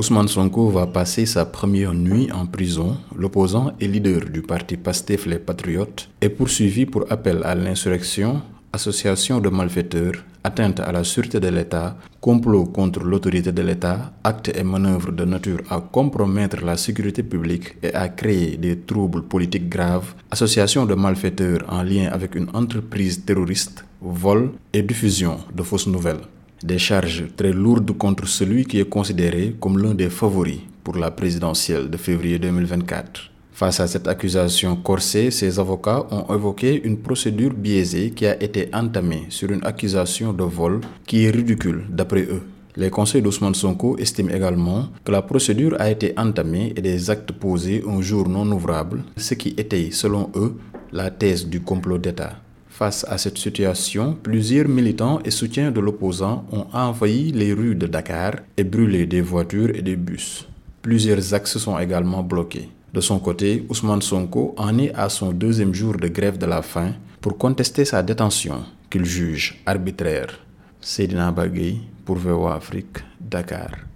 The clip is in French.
Ousmane Sonko va passer sa première nuit en prison. L'opposant et leader du parti PASTEF Les Patriotes est poursuivi pour appel à l'insurrection, association de malfaiteurs, atteinte à la sûreté de l'État, complot contre l'autorité de l'État, actes et manœuvres de nature à compromettre la sécurité publique et à créer des troubles politiques graves, association de malfaiteurs en lien avec une entreprise terroriste, vol et diffusion de fausses nouvelles des charges très lourdes contre celui qui est considéré comme l'un des favoris pour la présidentielle de février 2024. Face à cette accusation corsée, ses avocats ont évoqué une procédure biaisée qui a été entamée sur une accusation de vol qui est ridicule d'après eux. Les conseils d'Ousmane Sonko estiment également que la procédure a été entamée et des actes posés un jour non ouvrable, ce qui était, selon eux, la thèse du complot d'État. Face à cette situation, plusieurs militants et soutiens de l'opposant ont envahi les rues de Dakar et brûlé des voitures et des bus. Plusieurs axes sont également bloqués. De son côté, Ousmane Sonko en est à son deuxième jour de grève de la faim pour contester sa détention qu'il juge arbitraire. Sedina Bagui pour VOA Afrique, Dakar.